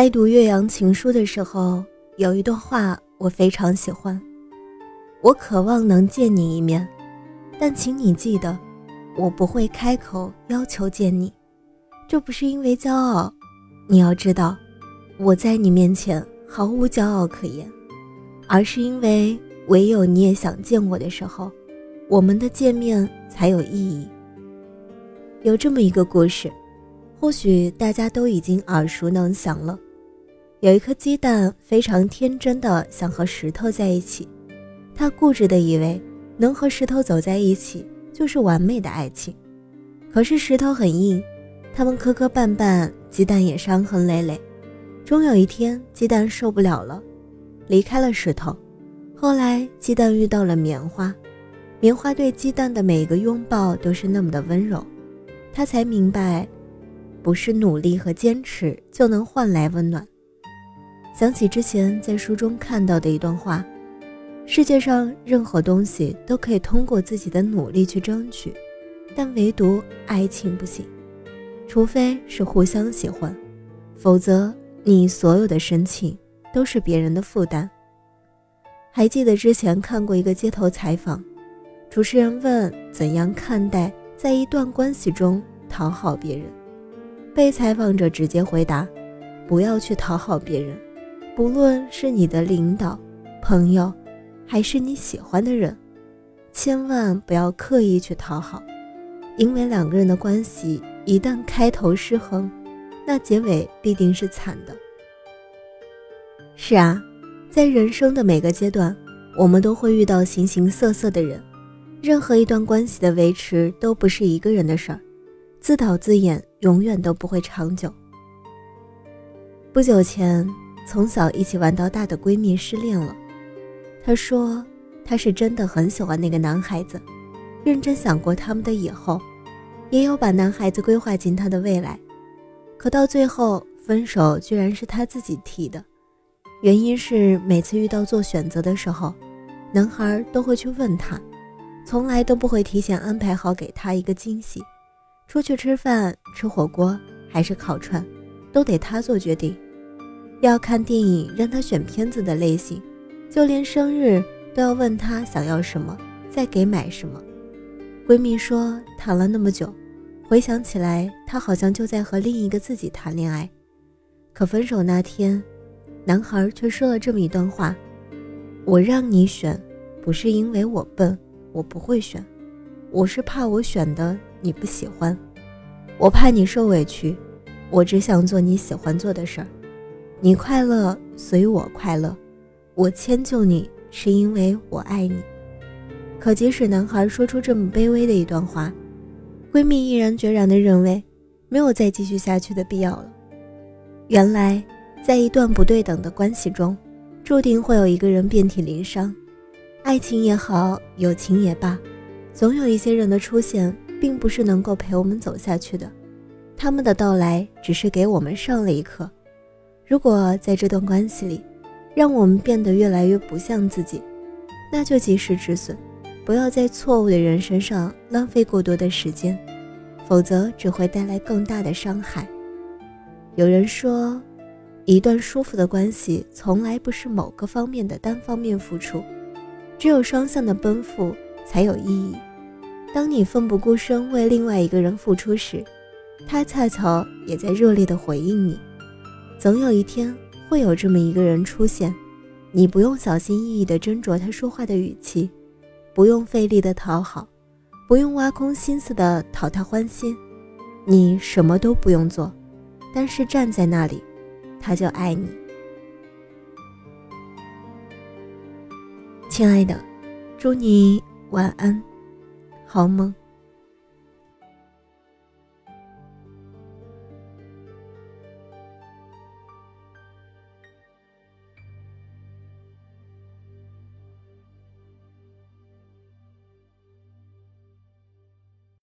在读岳阳情书的时候，有一段话我非常喜欢。我渴望能见你一面，但请你记得，我不会开口要求见你。这不是因为骄傲，你要知道，我在你面前毫无骄傲可言，而是因为唯有你也想见我的时候，我们的见面才有意义。有这么一个故事，或许大家都已经耳熟能详了。有一颗鸡蛋非常天真的想和石头在一起，他固执的以为能和石头走在一起就是完美的爱情。可是石头很硬，他们磕磕绊绊，鸡蛋也伤痕累累。终有一天，鸡蛋受不了了，离开了石头。后来，鸡蛋遇到了棉花，棉花对鸡蛋的每一个拥抱都是那么的温柔，他才明白，不是努力和坚持就能换来温暖。想起之前在书中看到的一段话：世界上任何东西都可以通过自己的努力去争取，但唯独爱情不行。除非是互相喜欢，否则你所有的深情都是别人的负担。还记得之前看过一个街头采访，主持人问怎样看待在一段关系中讨好别人，被采访者直接回答：不要去讨好别人。不论是你的领导、朋友，还是你喜欢的人，千万不要刻意去讨好，因为两个人的关系一旦开头失衡，那结尾必定是惨的。是啊，在人生的每个阶段，我们都会遇到形形色色的人，任何一段关系的维持都不是一个人的事儿，自导自演永远都不会长久。不久前。从小一起玩到大的闺蜜失恋了，她说她是真的很喜欢那个男孩子，认真想过他们的以后，也有把男孩子规划进她的未来，可到最后分手居然是她自己提的，原因是每次遇到做选择的时候，男孩都会去问她，从来都不会提前安排好给她一个惊喜，出去吃饭吃火锅还是烤串，都得她做决定。要看电影，让他选片子的类型，就连生日都要问他想要什么，再给买什么。闺蜜说，谈了那么久，回想起来，她好像就在和另一个自己谈恋爱。可分手那天，男孩却说了这么一段话：“我让你选，不是因为我笨，我不会选，我是怕我选的你不喜欢，我怕你受委屈，我只想做你喜欢做的事儿。”你快乐，所以我快乐。我迁就你，是因为我爱你。可即使男孩说出这么卑微的一段话，闺蜜毅然决然地认为，没有再继续下去的必要了。原来，在一段不对等的关系中，注定会有一个人遍体鳞伤。爱情也好，友情也罢，总有一些人的出现，并不是能够陪我们走下去的。他们的到来，只是给我们上了一课。如果在这段关系里，让我们变得越来越不像自己，那就及时止损，不要在错误的人身上浪费过多的时间，否则只会带来更大的伤害。有人说，一段舒服的关系从来不是某个方面的单方面付出，只有双向的奔赴才有意义。当你奋不顾身为另外一个人付出时，他恰巧也在热烈的回应你。总有一天会有这么一个人出现，你不用小心翼翼地斟酌他说话的语气，不用费力的讨好，不用挖空心思的讨他欢心，你什么都不用做，但是站在那里，他就爱你。亲爱的，祝你晚安，好梦。